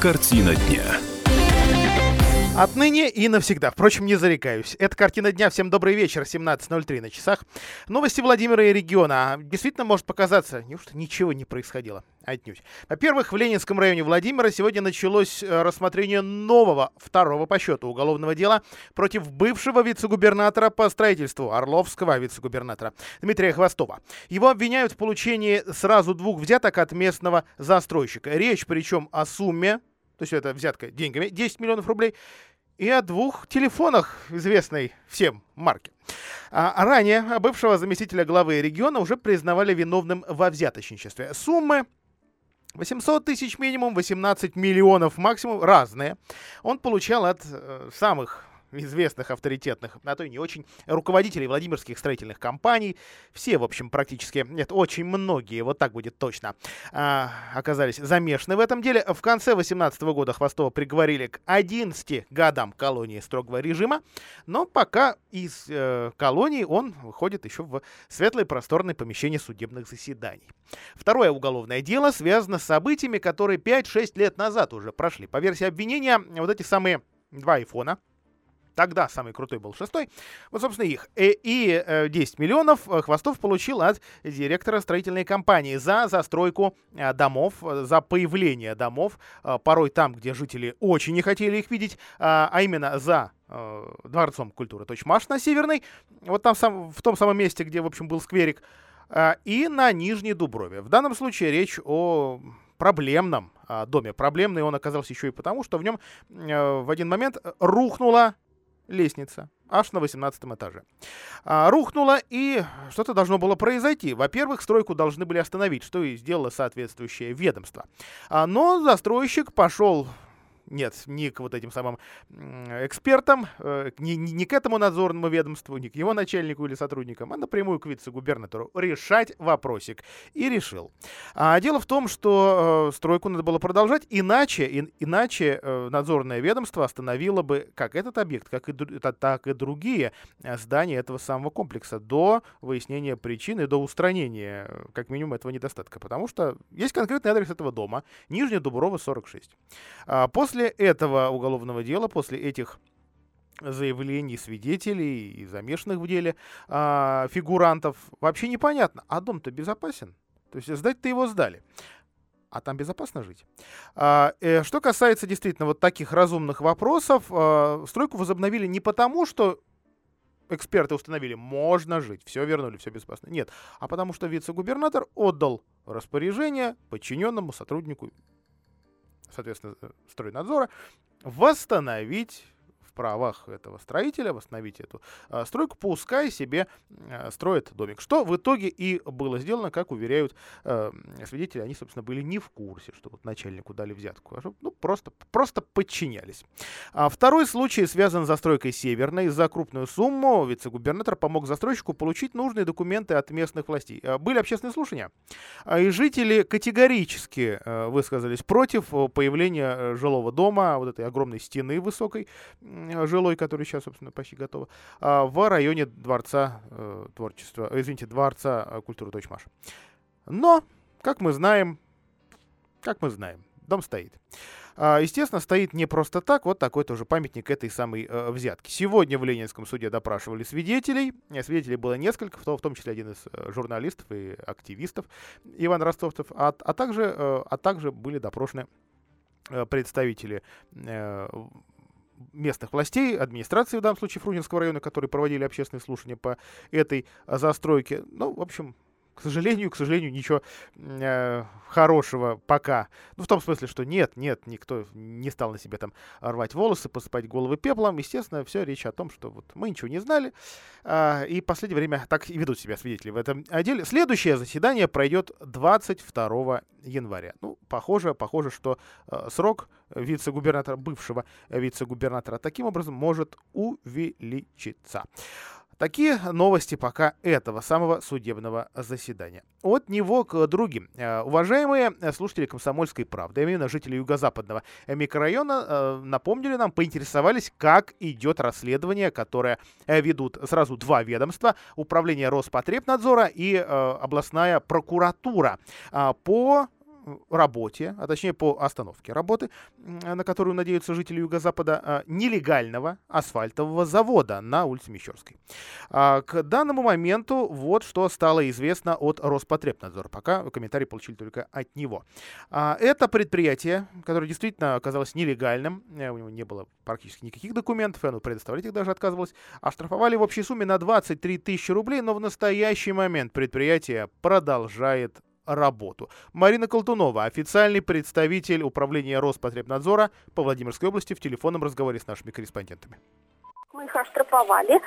Картина дня. Отныне и навсегда. Впрочем, не зарекаюсь. Это картина дня. Всем добрый вечер. 17.03 на часах. Новости Владимира и региона. Действительно может показаться, неужто ничего не происходило? Отнюдь. Во-первых, в Ленинском районе Владимира сегодня началось э, рассмотрение нового, второго по счету уголовного дела против бывшего вице-губернатора по строительству Орловского вице-губернатора Дмитрия Хвостова. Его обвиняют в получении сразу двух взяток от местного застройщика. Речь причем о сумме то есть это взятка деньгами, 10 миллионов рублей, и о двух телефонах известной всем марки. А ранее бывшего заместителя главы региона уже признавали виновным во взяточничестве. Суммы 800 тысяч минимум, 18 миллионов максимум, разные. Он получал от э, самых известных, авторитетных, а то и не очень, руководителей Владимирских строительных компаний. Все, в общем, практически, нет, очень многие, вот так будет точно, а, оказались замешаны в этом деле. В конце 18 года Хвостова приговорили к 11 годам колонии строгого режима, но пока из э, колонии он выходит еще в светлое просторное помещение судебных заседаний. Второе уголовное дело связано с событиями, которые 5-6 лет назад уже прошли. По версии обвинения, вот эти самые два айфона, Тогда самый крутой был шестой. Вот, собственно, их. И, и 10 миллионов э, Хвостов получил от директора строительной компании за застройку э, домов, за появление домов, э, порой там, где жители очень не хотели их видеть, а именно за Дворцом культуры Точмаш на Северной, вот там сам, в том самом месте, где, в общем, был скверик, и на Нижней Дуброве. В данном случае речь о проблемном доме. Проблемный он оказался еще и потому, что в нем в один момент рухнула лестница, аж на 18 этаже. А, рухнула, и что-то должно было произойти. Во-первых, стройку должны были остановить, что и сделало соответствующее ведомство. А, но застройщик пошел нет, не к вот этим самым экспертам, э, не, не к этому надзорному ведомству, не к его начальнику или сотрудникам, а напрямую к вице-губернатору решать вопросик. И решил. А дело в том, что э, стройку надо было продолжать, иначе, и, иначе э, надзорное ведомство остановило бы как этот объект, как и, так и другие э, здания этого самого комплекса до выяснения причины, до устранения, э, как минимум, этого недостатка. Потому что есть конкретный адрес этого дома, Нижняя Дуброва, 46. А после После этого уголовного дела, после этих заявлений свидетелей и замешанных в деле а, фигурантов, вообще непонятно, а дом-то безопасен? То есть сдать-то его сдали а там безопасно жить. А, э, что касается действительно вот таких разумных вопросов, а, стройку возобновили не потому, что эксперты установили, можно жить, все вернули, все безопасно. Нет, а потому что вице-губернатор отдал распоряжение подчиненному сотруднику соответственно, э, стройнадзора, восстановить правах этого строителя восстановить эту а, стройку, пускай себе а, строит домик. Что в итоге и было сделано, как уверяют а, свидетели, они, собственно, были не в курсе, что вот начальнику дали взятку, а ну, просто, просто подчинялись. А второй случай связан с застройкой Северной. За крупную сумму вице-губернатор помог застройщику получить нужные документы от местных властей. Были общественные слушания, и жители категорически высказались против появления жилого дома, вот этой огромной стены высокой, жилой, который сейчас, собственно, почти готова, а, в районе Дворца э, творчества, э, извините, Дворца э, культуры Точмаш. Но, как мы знаем, как мы знаем, дом стоит. А, естественно, стоит не просто так, вот такой тоже памятник этой самой э, взятки. Сегодня в Ленинском суде допрашивали свидетелей. Свидетелей было несколько, в том, в том числе один из журналистов и активистов Иван Ростовцев, а, а, также, а также были допрошены представители местных властей, администрации, в данном случае Фрунзенского района, которые проводили общественные слушания по этой застройке. Ну, в общем, к сожалению, к сожалению, ничего э, хорошего пока. Ну, в том смысле, что нет, нет, никто не стал на себе там рвать волосы, посыпать головы пеплом. Естественно, все речь о том, что вот мы ничего не знали. Э, и в последнее время так и ведут себя свидетели в этом деле. Следующее заседание пройдет 22 января. Ну, похоже, похоже, что э, срок вице-губернатора, бывшего вице-губернатора, таким образом может увеличиться. Такие новости пока этого самого судебного заседания. От него к другим. Э, уважаемые слушатели «Комсомольской правды», именно жители юго-западного микрорайона, э, напомнили нам, поинтересовались, как идет расследование, которое э, ведут сразу два ведомства, Управление Роспотребнадзора и областная прокуратура по работе, а точнее по остановке работы, на которую надеются жители Юго-Запада, а, нелегального асфальтового завода на улице Мещерской. А, к данному моменту вот что стало известно от Роспотребнадзора. Пока комментарий получили только от него. А, это предприятие, которое действительно оказалось нелегальным, э, у него не было практически никаких документов, и оно предоставлять их даже отказывалось, оштрафовали в общей сумме на 23 тысячи рублей, но в настоящий момент предприятие продолжает работу. Марина Колтунова, официальный представитель управления Роспотребнадзора по Владимирской области в телефонном разговоре с нашими корреспондентами. Мы их оштрафовали.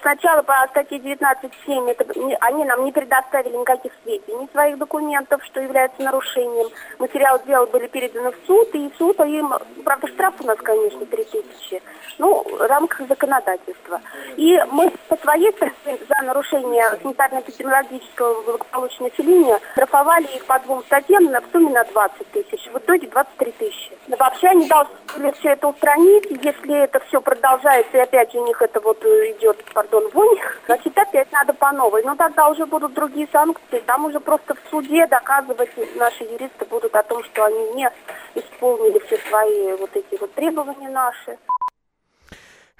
Сначала по статье 19.7 это, они нам не предоставили никаких сведений, своих документов, что является нарушением. Материал дела были переданы в суд, и суд им, правда, штраф у нас, конечно, 3000, ну, в рамках законодательства. И мы по своей стороне за нарушение санитарно-эпидемиологического благополучия населения штрафовали их по двум статьям на в сумме на 20 тысяч. В итоге 23 тысячи. Вообще они должны все это устранить, если это все продолжается и опять опять у них это вот э, идет, пардон, вонь, значит, опять надо по новой. Но тогда уже будут другие санкции, там уже просто в суде доказывать наши юристы будут о том, что они не исполнили все свои вот эти вот требования наши.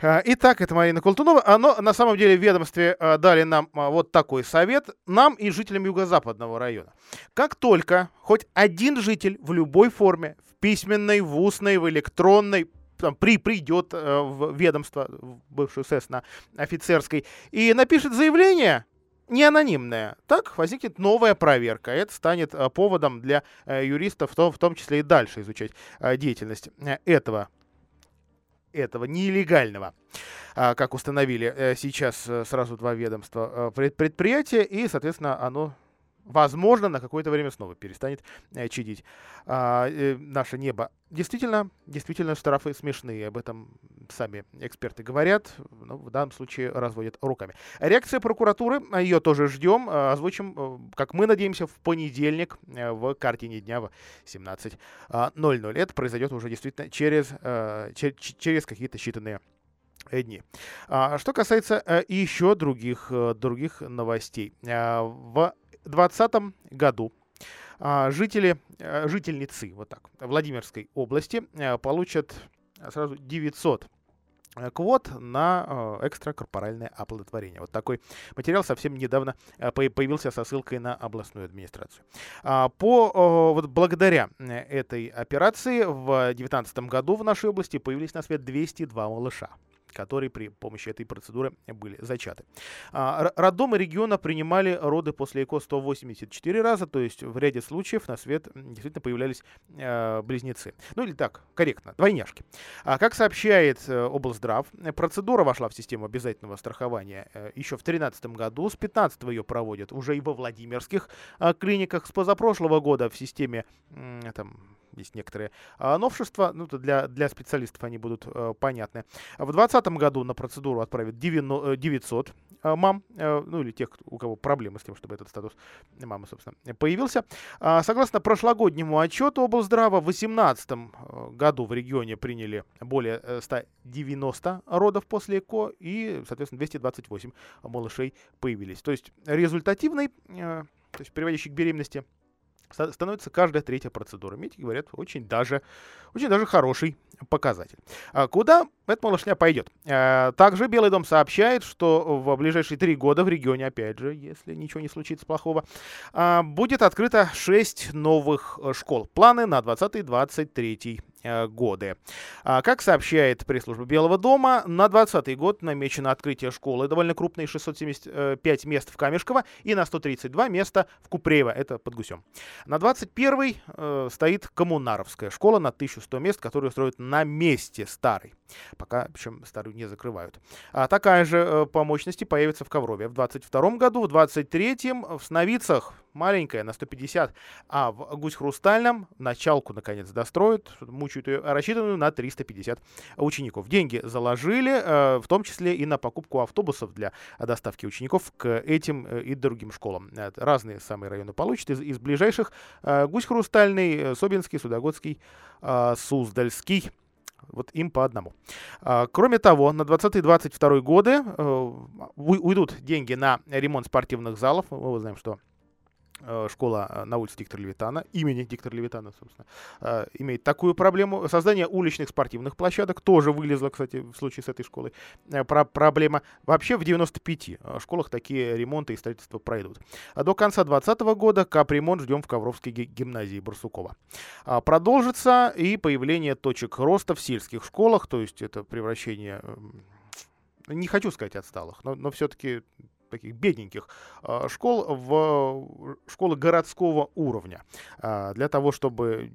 А, итак, это Марина Култунова. Оно, на самом деле, в ведомстве а, дали нам а, вот такой совет, нам и жителям Юго-Западного района. Как только хоть один житель в любой форме, в письменной, в устной, в электронной, там, при, придет э, в ведомство, в бывшую СЭС на офицерской, и напишет заявление, не анонимное. Так возникнет новая проверка. Это станет э, поводом для э, юристов, в том, числе и дальше изучать деятельность этого этого нелегального, а, как установили сейчас сразу два ведомства предприятия, и, соответственно, оно возможно, на какое-то время снова перестанет э, чадить а, э, наше небо. Действительно, действительно, штрафы смешные, об этом сами эксперты говорят, но в данном случае разводят руками. Реакция прокуратуры, а, ее тоже ждем, а, озвучим, э, как мы надеемся, в понедельник э, в картине дня в 17.00. А, Это произойдет уже действительно через, э, через какие-то считанные дни. А, что касается еще других, других новостей. В 2020 году а, жители, а, жительницы вот так, Владимирской области а, получат сразу 900 квот на экстракорпоральное оплодотворение. Вот такой материал совсем недавно появился со ссылкой на областную администрацию. По, вот благодаря этой операции в 2019 году в нашей области появились на свет 202 малыша которые при помощи этой процедуры были зачаты. А, роддомы региона принимали роды после ЭКО 184 раза, то есть в ряде случаев на свет действительно появлялись э, близнецы. Ну или так, корректно, двойняшки. А как сообщает э, облздрав, процедура вошла в систему обязательного страхования э, еще в 2013 году, с 2015 ее проводят уже и во Владимирских клиниках, с позапрошлого года в системе там, есть некоторые а, новшества, ну, для, для специалистов они будут э, понятны. В 2020 году на процедуру отправят 900 э, мам, э, ну или тех, у кого проблемы с тем, чтобы этот статус мамы, собственно, появился. А, согласно прошлогоднему отчету облздрава, в 2018 э, году в регионе приняли более 190 э, родов после ЭКО и, соответственно, 228 малышей появились. То есть результативный, то есть приводящий к беременности становится каждая третья процедура. Медики говорят, очень даже, очень даже хороший показатель. А куда эта малышня пойдет? А, также Белый дом сообщает, что в ближайшие три года в регионе, опять же, если ничего не случится плохого, а, будет открыто 6 новых э, школ. Планы на 20-23 Э, годы. А, как сообщает пресс-служба Белого дома, на 2020 год намечено открытие школы, довольно крупные, 675 мест в Камешково и на 132 места в Купреево, это под Гусем. На 21 э, стоит Коммунаровская школа на 1100 мест, которую строят на месте старой. Пока, причем старую не закрывают. А такая же э, по мощности появится в Коврове в 22 году, в 23 в Сновицах маленькая, на 150, а в Гусь Хрустальном началку, наконец, достроят, мучают ее, рассчитанную на 350 учеников. Деньги заложили, э, в том числе и на покупку автобусов для доставки учеников к этим э, и другим школам. Разные самые районы получат. Из, из ближайших Гусь Хрустальный, Собинский, Судогодский, Суздальский, вот им по одному. А, кроме того, на 20-22 годы уйдут деньги на ремонт спортивных залов. Мы знаем, что Э, школа э, на улице Диктора Левитана, имени Диктора Левитана, собственно, э, имеет такую проблему. Создание уличных спортивных площадок тоже вылезло, кстати, в случае с этой школой. Про проблема. Вообще в 95 школах такие ремонты и строительства пройдут. А до конца 2020 года капремонт ждем в Ковровской гимназии Барсукова. А продолжится и появление точек роста в сельских школах, то есть это превращение эм, не хочу сказать отсталых, но, но все-таки таких бедненьких а, школ в школы городского уровня, а, для того, чтобы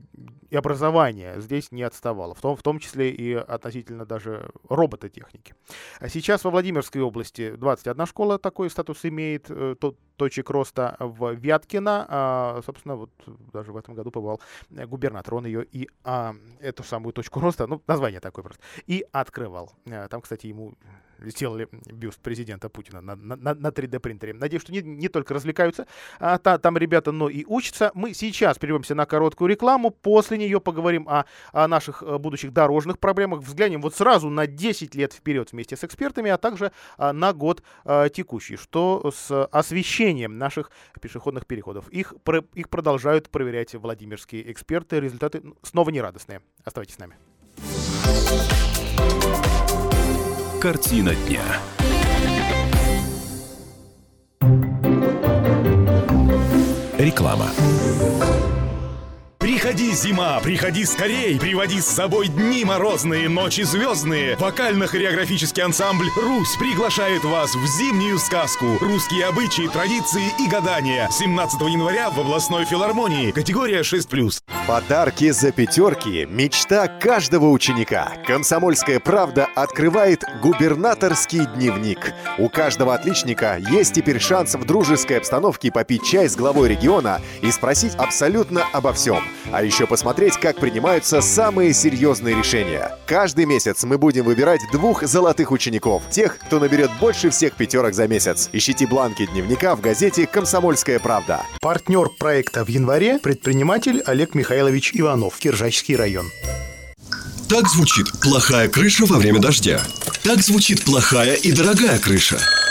и образование здесь не отставало, в том, в том числе и относительно даже робототехники. А сейчас во Владимирской области 21 школа такой статус имеет, э, тот, точек роста в Вяткино. собственно, вот даже в этом году побывал губернатор. Он ее и а, эту самую точку роста, ну, название такое просто, и открывал. Там, кстати, ему сделали бюст президента Путина на, на, на 3D принтере. Надеюсь, что не, не только развлекаются а, та, там ребята, но и учатся. Мы сейчас прервемся на короткую рекламу. После нее поговорим о, о наших э, будущих дорожных проблемах. Взглянем вот сразу на 10 лет вперед вместе с экспертами, а также а, на год а, текущий. Что с освещением наших пешеходных переходов. Их, про, их продолжают проверять владимирские эксперты. Результаты снова нерадостные. Оставайтесь с нами. Картина дня. Реклама. Приходи, зима, приходи скорей, приводи с собой дни морозные, ночи звездные. Вокально-хореографический ансамбль «Русь» приглашает вас в зимнюю сказку. Русские обычаи, традиции и гадания. 17 января в областной филармонии. Категория 6+. Подарки за пятерки – мечта каждого ученика. «Комсомольская правда» открывает губернаторский дневник. У каждого отличника есть теперь шанс в дружеской обстановке попить чай с главой региона и спросить абсолютно обо всем – а еще посмотреть, как принимаются самые серьезные решения. Каждый месяц мы будем выбирать двух золотых учеников, тех, кто наберет больше всех пятерок за месяц. Ищите бланки дневника в газете «Комсомольская правда». Партнер проекта в январе – предприниматель Олег Михайлович Иванов, Киржачский район. Так звучит плохая крыша во время дождя. Так звучит плохая и дорогая крыша.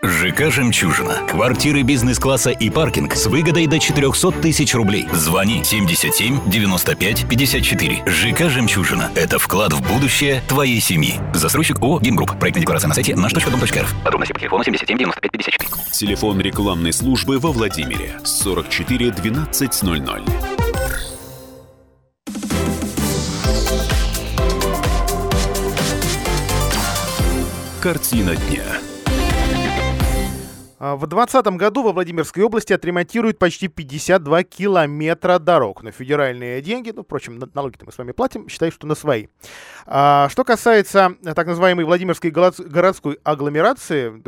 ЖК «Жемчужина». Квартиры бизнес-класса и паркинг с выгодой до 400 тысяч рублей. Звони 77 95 54. ЖК «Жемчужина». Это вклад в будущее твоей семьи. Застройщик ООО «Гимгрупп». Проектная декларация на сайте наш.дом.рф. Подробности по телефону 77 95 54. Телефон рекламной службы во Владимире 44 1200. Картина дня. А, в 2020 году во Владимирской области отремонтируют почти 52 километра дорог. На федеральные деньги, ну, впрочем, налоги-то мы с вами платим, считаю, что на свои. А, что касается так называемой Владимирской городской агломерации,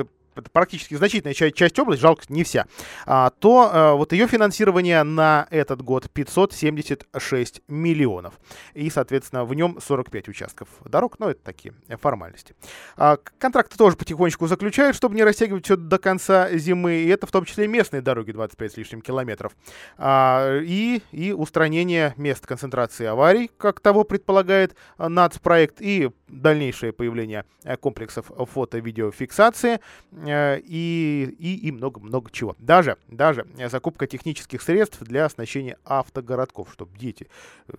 практически значительная часть, часть области, жалко, не вся, а, то а, вот ее финансирование на этот год 576 миллионов. И, соответственно, в нем 45 участков дорог, но это такие формальности. А, контракты тоже потихонечку заключают, чтобы не растягивать все до конца зимы, и это в том числе местные дороги, 25 с лишним километров. А, и, и устранение мест концентрации аварий, как того предполагает нацпроект, и дальнейшее появление комплексов фото-видеофиксации, Э, и, и, и много-много чего. Даже, даже закупка технических средств для оснащения автогородков, чтобы дети э,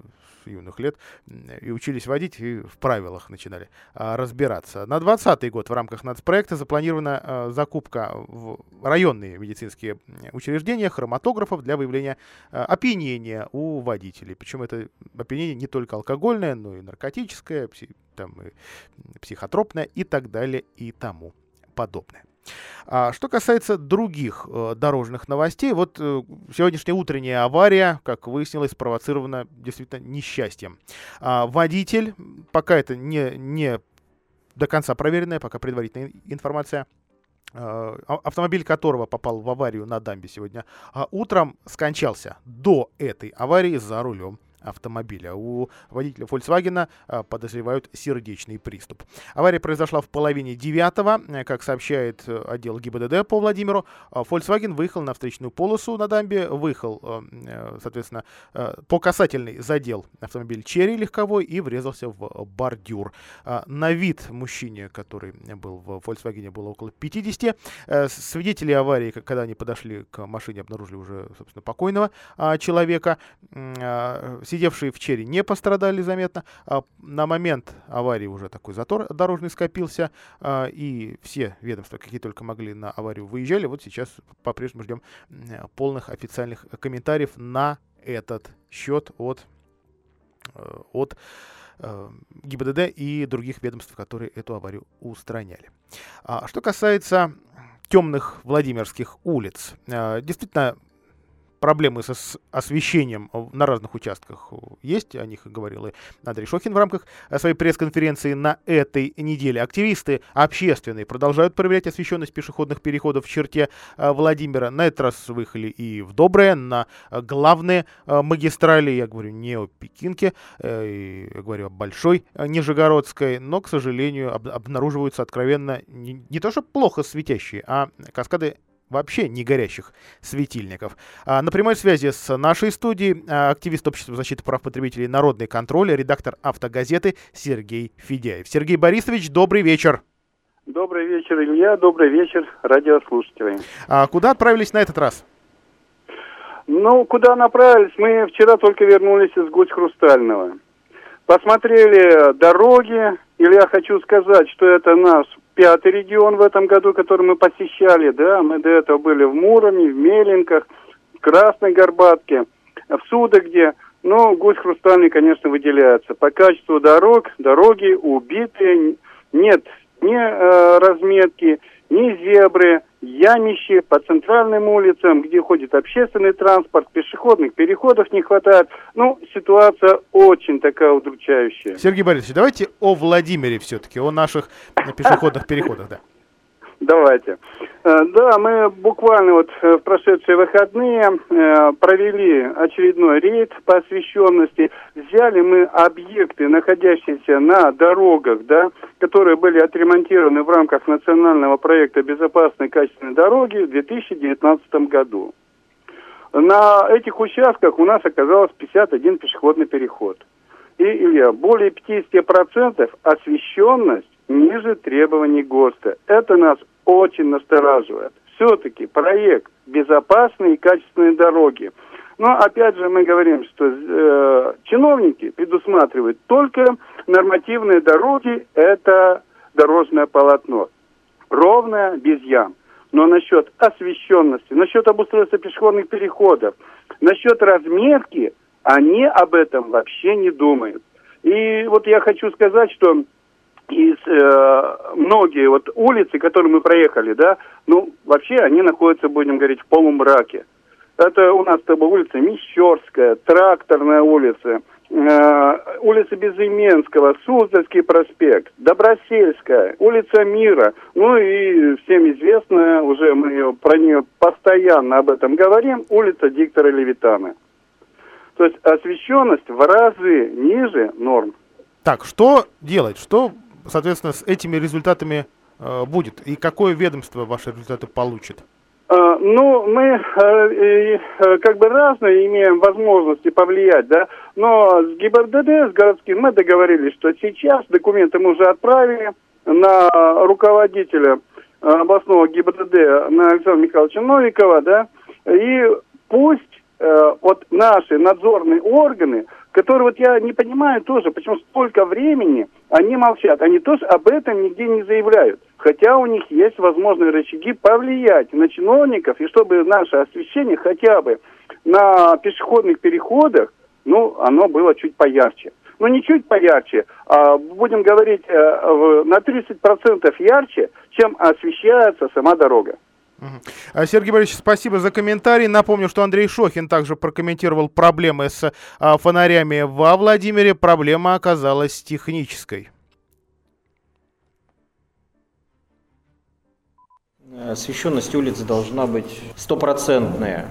юных лет и учились водить, и в правилах начинали а, разбираться. На 2020 год в рамках нацпроекта запланирована закупка в районные медицинские учреждения хроматографов для выявления а, опьянения у водителей. Причем это опьянение не только алкогольное, но и наркотическое, там, и психотропное и так далее и тому подобное. А, что касается других э, дорожных новостей, вот э, сегодняшняя утренняя авария, как выяснилось, спровоцирована действительно несчастьем. А, водитель, пока это не, не до конца проверенная, пока предварительная информация, а, автомобиль которого попал в аварию на дамбе сегодня утром, скончался до этой аварии за рулем автомобиля. У водителя Volkswagen а, подозревают сердечный приступ. Авария произошла в половине девятого. Э, как сообщает э, отдел ГИБДД по Владимиру, а, Volkswagen выехал на встречную полосу на дамбе, выехал, э, соответственно, по касательной задел автомобиль Черри легковой и врезался в бордюр. А, на вид мужчине, который был в Volkswagen, было около 50. Свидетели аварии, когда они подошли к машине, обнаружили уже, собственно, покойного человека Сидевшие в черри не пострадали заметно. А на момент аварии уже такой затор дорожный скопился, а, и все ведомства, какие только могли, на аварию выезжали. Вот сейчас по-прежнему ждем полных официальных комментариев на этот счет от, э, от э, ГИБДД и других ведомств, которые эту аварию устраняли. А что касается темных Владимирских улиц. Э, действительно, проблемы с освещением на разных участках есть, о них говорил и Андрей Шохин в рамках э, своей пресс-конференции на этой неделе. Активисты общественные продолжают проверять освещенность пешеходных переходов в черте э, Владимира. На этот раз выехали и в Доброе, на э, главные магистрали, я говорю не о Пекинке, я говорю о Большой Нижегородской, но, к сожалению, обнаруживаются откровенно не то что плохо светящие, а каскады вообще не горящих светильников. А, на прямой связи с нашей студией а, активист Общества защиты прав потребителей «Народный контроль», редактор «Автогазеты» Сергей Федяев. Сергей Борисович, добрый вечер. Добрый вечер, Илья. Добрый вечер, радиослушатели. А куда отправились на этот раз? Ну, куда направились? Мы вчера только вернулись из Гусь Хрустального. Посмотрели дороги, или я хочу сказать, что это наш пятый регион в этом году, который мы посещали, да, мы до этого были в Муроме, в Меленках, в Красной Горбатке, в Судогде, но гусь хрустальный, конечно, выделяется. По качеству дорог, дороги убитые, нет ни э, разметки, ни зебры, ямище по центральным улицам, где ходит общественный транспорт, пешеходных переходов не хватает. Ну, ситуация очень такая удручающая. Сергей Борисович, давайте о Владимире все-таки, о наших пешеходных переходах, да. Давайте. Э, да, мы буквально вот э, в прошедшие выходные э, провели очередной рейд по освещенности. Взяли мы объекты, находящиеся на дорогах, да, которые были отремонтированы в рамках национального проекта «Безопасной качественной дороги» в 2019 году. На этих участках у нас оказалось 51 пешеходный переход. И, Илья, более 50% освещенность ниже требований ГОСТа. Это нас очень настораживает. Все-таки проект безопасные и качественные дороги. Но опять же мы говорим, что э, чиновники предусматривают только нормативные дороги, это дорожное полотно. Ровное, без ям. Но насчет освещенности, насчет обустройства пешеходных переходов, насчет разметки, они об этом вообще не думают. И вот я хочу сказать, что из э, многие вот улицы, которые мы проехали, да, ну, вообще они находятся, будем говорить, в полумраке. Это у нас с тобой улица Мещерская, Тракторная улица, э, улица Безыменского, Суздальский проспект, Добросельская, улица Мира. Ну и всем известная, уже мы про нее постоянно об этом говорим, улица Диктора Левитана. То есть освещенность в разы ниже норм. Так, что делать? Что соответственно, с этими результатами э, будет? И какое ведомство ваши результаты получит? Э, ну, мы э, как бы разные имеем возможности повлиять, да, но с ГИБДД, с городским, мы договорились, что сейчас документы мы уже отправили на руководителя областного ГИБДД, на Александра Михайловича Новикова, да, и пусть вот наши надзорные органы которые вот я не понимаю тоже, почему столько времени они молчат. Они тоже об этом нигде не заявляют. Хотя у них есть возможные рычаги повлиять на чиновников, и чтобы наше освещение хотя бы на пешеходных переходах, ну, оно было чуть поярче. Ну, не чуть поярче, а будем говорить, э, на 30% ярче, чем освещается сама дорога. А, Сергей Борисович, спасибо за комментарий. Напомню, что Андрей Шохин также прокомментировал проблемы с а, фонарями во Владимире. Проблема оказалась технической. Освещенность улиц должна быть стопроцентная.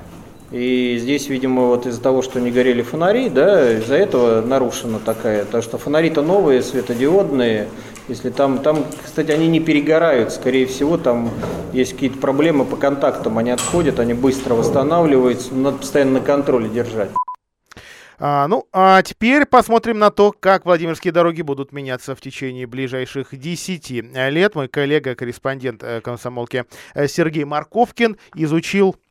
И здесь, видимо, вот из-за того, что не горели фонари, да, из-за этого нарушена такая. Потому что фонари-то новые, светодиодные. Если там, там, кстати, они не перегорают, скорее всего, там есть какие-то проблемы по контактам, они отходят, они быстро восстанавливаются, надо постоянно на контроле держать. А, ну, а теперь посмотрим на то, как Владимирские дороги будут меняться в течение ближайших 10 лет. Мой коллега, корреспондент э, комсомолки э, Сергей Марковкин изучил э,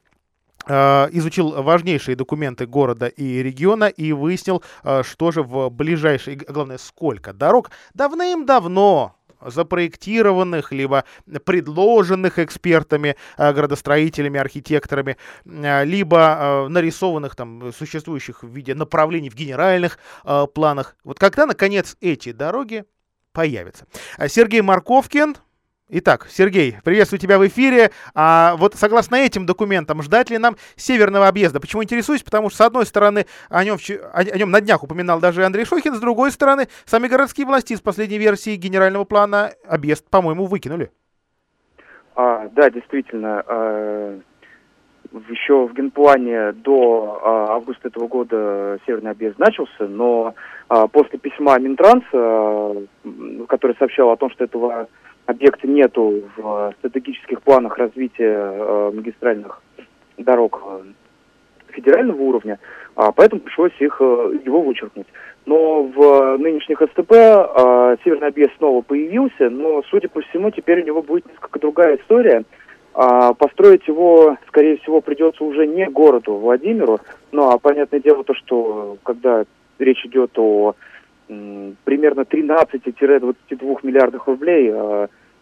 изучил важнейшие документы города и региона и выяснил, что же в ближайшие, главное, сколько дорог давным-давно запроектированных, либо предложенных экспертами, э, градостроителями, архитекторами, э, либо э, нарисованных там существующих в виде направлений в генеральных планах. Вот когда, наконец, эти дороги появятся? Сергей Марковкин, Итак, Сергей, приветствую тебя в эфире. А вот согласно этим документам, ждать ли нам северного объезда? Почему интересуюсь? Потому что, с одной стороны, о нем, о, нем на днях упоминал даже Андрей Шохин, с другой стороны, сами городские власти из последней версии генерального плана объезд, по-моему, выкинули. А, да, действительно. А, еще в генплане до а, августа этого года северный объезд начался, но а, после письма Минтранса, который сообщал о том, что этого объекта нету в стратегических планах развития э, магистральных дорог э, федерального уровня, а поэтому пришлось их, э, его вычеркнуть. Но в нынешних СТП Северный объезд снова появился, но, судя по всему, теперь у него будет несколько другая история. А построить его, скорее всего, придется уже не городу Владимиру, ну а понятное дело то, что когда речь идет о примерно 13-22 миллиардах рублей,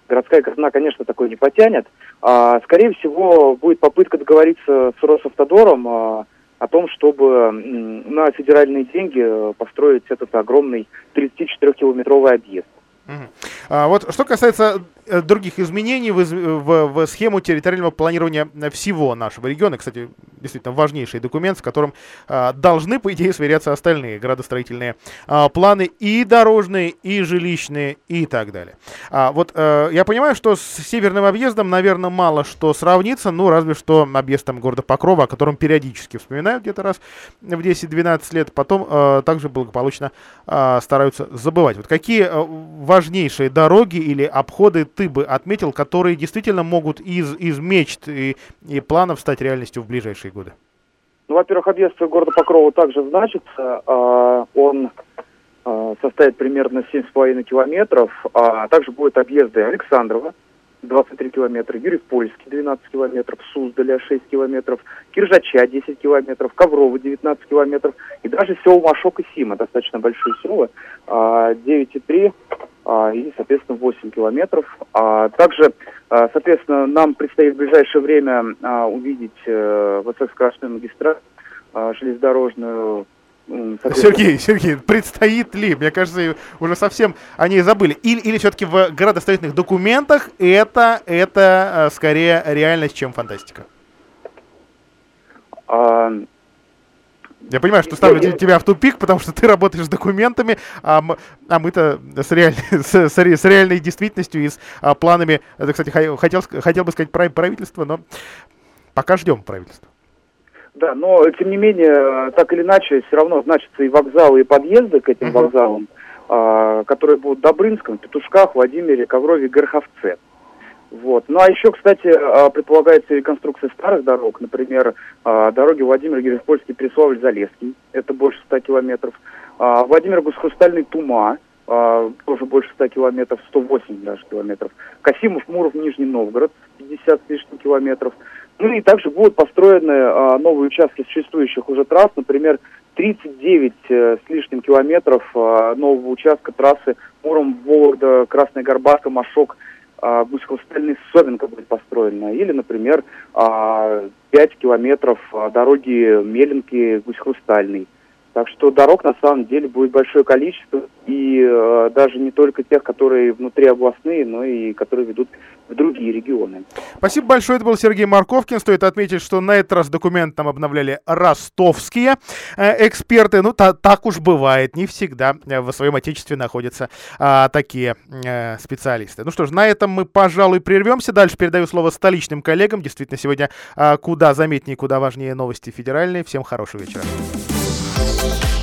городская казна, конечно, такой не потянет. А, скорее всего, будет попытка договориться с Росавтодором а, о том, чтобы на федеральные деньги э, построить этот огромный 34-километровый объезд. А, вот что касается э, других изменений в, в, в схему территориального планирования всего нашего региона, кстати, действительно важнейший документ, с которым а, должны, по идее, сверяться остальные градостроительные а, планы и дорожные, и жилищные, и так далее. А, вот а, я понимаю, что с северным объездом, наверное, мало что сравнится, ну, разве что объездом города Покрова, о котором периодически вспоминают где-то раз в 10-12 лет, потом а, также благополучно а, стараются забывать. Вот какие а, важнейшие дороги или обходы ты бы отметил, которые действительно могут из, из мечт и, и планов стать реальностью в ближайшие годы? Ну, во-первых, объезд города Покрова также значится. Э, он э, составит примерно 7,5 километров. А также будут объезды Александрова, 23 километра, Юрьев-Польский 12 километров, Суздаля 6 километров, Киржача 10 километров, Коврова 19 километров и даже село Машок и Сима, достаточно большие села, 9,3 а, и, соответственно, 8 километров. А также, а, соответственно, нам предстоит в ближайшее время а, увидеть э, высокоскоростную магистраль железнодорожную Сергей, Сергей, предстоит ли? Мне кажется, уже совсем о ней забыли. Или, или все-таки в градостроительных документах это, это скорее реальность, чем фантастика? А, я понимаю, что ставлю тебя в тупик, потому что ты работаешь с документами, а, мы, а мы-то с, реаль, с, с, с реальной действительностью и с а, планами. Это, кстати, хотел, хотел бы сказать правительство, но пока ждем правительства. Да, но тем не менее, так или иначе, все равно значатся и вокзалы, и подъезды к этим uh-huh. вокзалам, а, которые будут в Добрынском, Петушках, Владимире, Коврове, Гороховце. Вот. Ну а еще, кстати, а, предполагается реконструкция старых дорог, например, а, дороги Владимир Геревпольский, Переславль, Залесский, это больше 100 километров, а, Владимир Гусхрустальный, Тума, тоже больше 100 километров, 108 даже километров, Касимов, Муров, Нижний Новгород, 50 с лишним километров. Ну и также будут построены новые участки существующих уже трасс, например, 39 э, с лишним километров нового участка трассы Муром, Вологда, Красная Горбатка, Машок, а, гусь-хрустальный Совенко будет построена. Или, например, а, 5 километров а, дороги Меленки, Гусь-Хрустальный. Так что дорог на самом деле будет большое количество, и э, даже не только тех, которые внутри областные, но и которые ведут в другие регионы. Спасибо большое. Это был Сергей Марковкин. Стоит отметить, что на этот раз документ там обновляли ростовские э, эксперты. Ну, та, так уж бывает. Не всегда э, в своем отечестве находятся э, такие э, специалисты. Ну что ж, на этом мы, пожалуй, прервемся. Дальше передаю слово столичным коллегам. Действительно, сегодня э, куда заметнее, куда важнее новости федеральные. Всем хорошего вечера. Thank you.